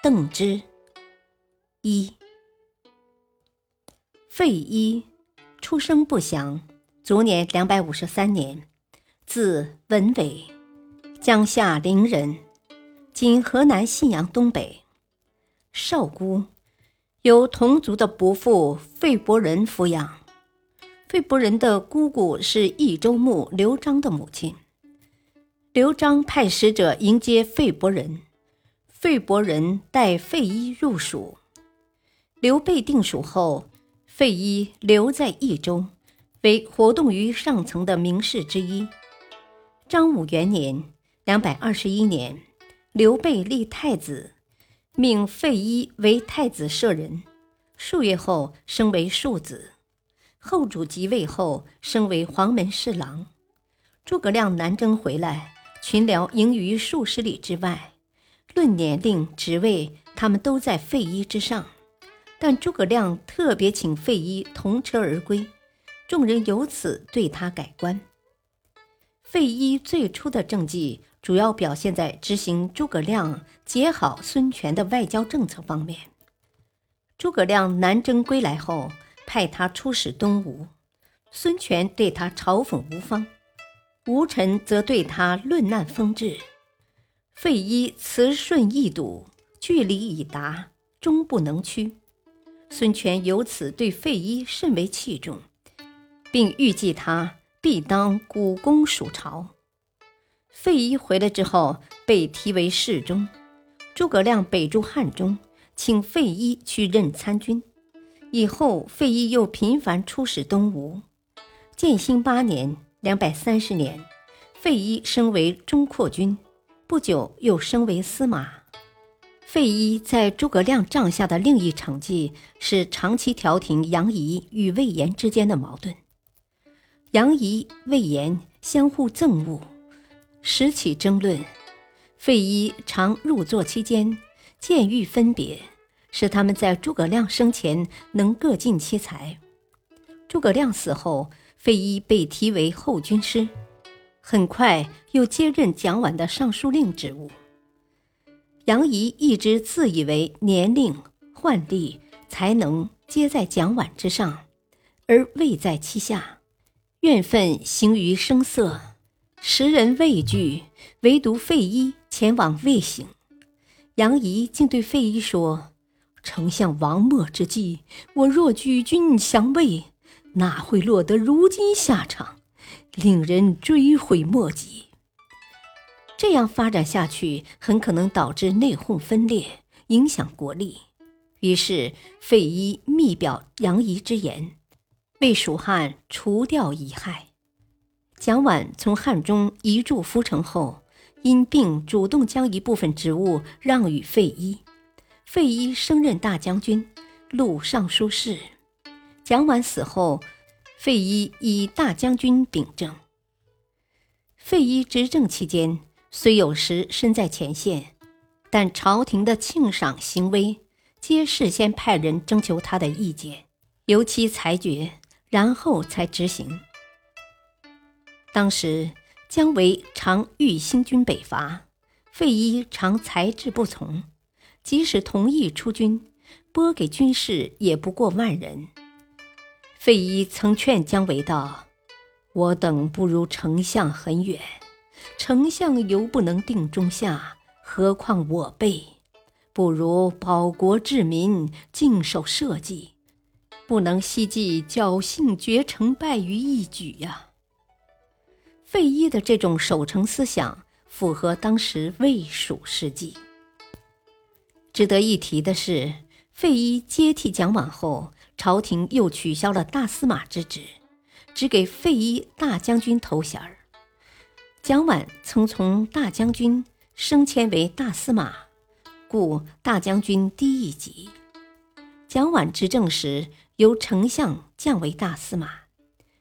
邓之一，费祎出生不详，卒年两百五十三年，字文伟，江夏陵人，今河南信阳东北。少孤，由同族的伯父费伯仁抚养。费伯仁的姑姑是益州牧刘璋的母亲。刘璋派使者迎接费伯仁。费伯仁带费祎入蜀，刘备定蜀后，费祎留在益州，为活动于上层的名士之一。张武元年（两百二十一年），刘备立太子，命费祎为太子舍人。数月后，升为庶子。后主即位后，升为黄门侍郎。诸葛亮南征回来，群僚迎于数十里之外。论年龄、职位，他们都在费祎之上，但诸葛亮特别请费祎同车而归，众人由此对他改观。费祎最初的政绩主要表现在执行诸葛亮结好孙权的外交政策方面。诸葛亮南征归来后，派他出使东吴，孙权对他嘲讽无方，吴臣则对他论难风致。费祎辞顺易笃，据理以达，终不能屈。孙权由此对费祎甚为器重，并预计他必当股肱蜀朝。费祎回来之后，被提为侍中。诸葛亮北驻汉中，请费祎去任参军。以后，费祎又频繁出使东吴。建兴八年（两百三十年），费祎升为中括军。不久，又升为司马。费祎在诸葛亮帐下的另一成绩是长期调停杨仪与魏延之间的矛盾。杨仪、魏延相互憎恶，时起争论。费祎常入座期间，见欲分别，使他们在诸葛亮生前能各尽其才。诸葛亮死后，费祎被提为后军师。很快又接任蒋琬的尚书令职务。杨仪一直自以为年龄、宦历、才能皆在蒋琬之上，而位在其下，怨愤形于声色，时人畏惧，唯独费祎前往未醒。杨仪竟对费祎说：“丞相亡没之际，我若举军降魏，哪会落得如今下场？”令人追悔莫及。这样发展下去，很可能导致内讧分裂，影响国力。于是，费祎密表杨仪之言，为蜀汉除掉遗害。蒋琬从汉中移驻涪城后，因病主动将一部分职务让与费祎，费祎升任大将军、录尚书事。蒋琬死后。费祎以大将军秉政。费祎执政期间，虽有时身在前线，但朝廷的庆赏行威，皆事先派人征求他的意见，由其裁决，然后才执行。当时姜维常欲兴军北伐，费祎常才智不从，即使同意出军，拨给军士也不过万人。费祎曾劝姜维道：“我等不如丞相很远，丞相犹不能定中下，何况我辈？不如保国治民，静守社稷，不能希冀侥幸决成败于一举呀。”费祎的这种守成思想符合当时魏蜀时机。值得一提的是，费祎接替蒋琬后。朝廷又取消了大司马之职，只给费祎大将军头衔儿。蒋琬曾从大将军升迁为大司马，故大将军低一级。蒋琬执政时，由丞相降为大司马；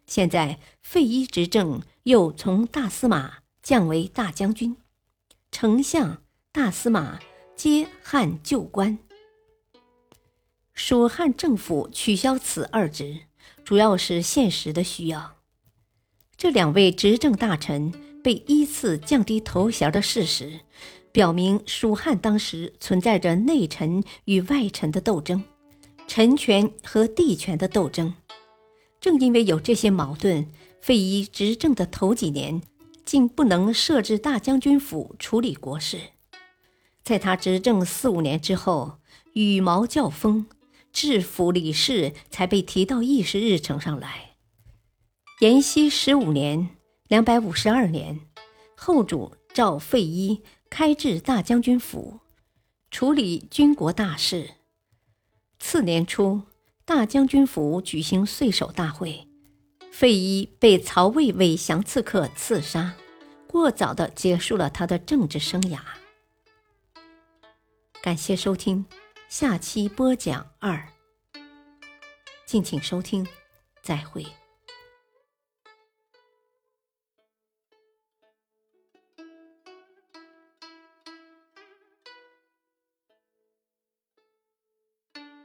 现在费祎执政，又从大司马降为大将军。丞相、大司马皆汉旧官。蜀汉政府取消此二职，主要是现实的需要。这两位执政大臣被依次降低头衔的事实，表明蜀汉当时存在着内臣与外臣的斗争。臣权和地权的斗争，正因为有这些矛盾，费祎执政的头几年竟不能设置大将军府处理国事。在他执政四五年之后，羽毛教风，治府理事才被提到议事日程上来。延熙十五年（两百五十二年），后主赵费祎开治大将军府，处理军国大事。次年初，大将军府举行岁首大会，费祎被曹魏魏降刺客刺杀，过早的结束了他的政治生涯。感谢收听，下期播讲二。敬请收听，再会。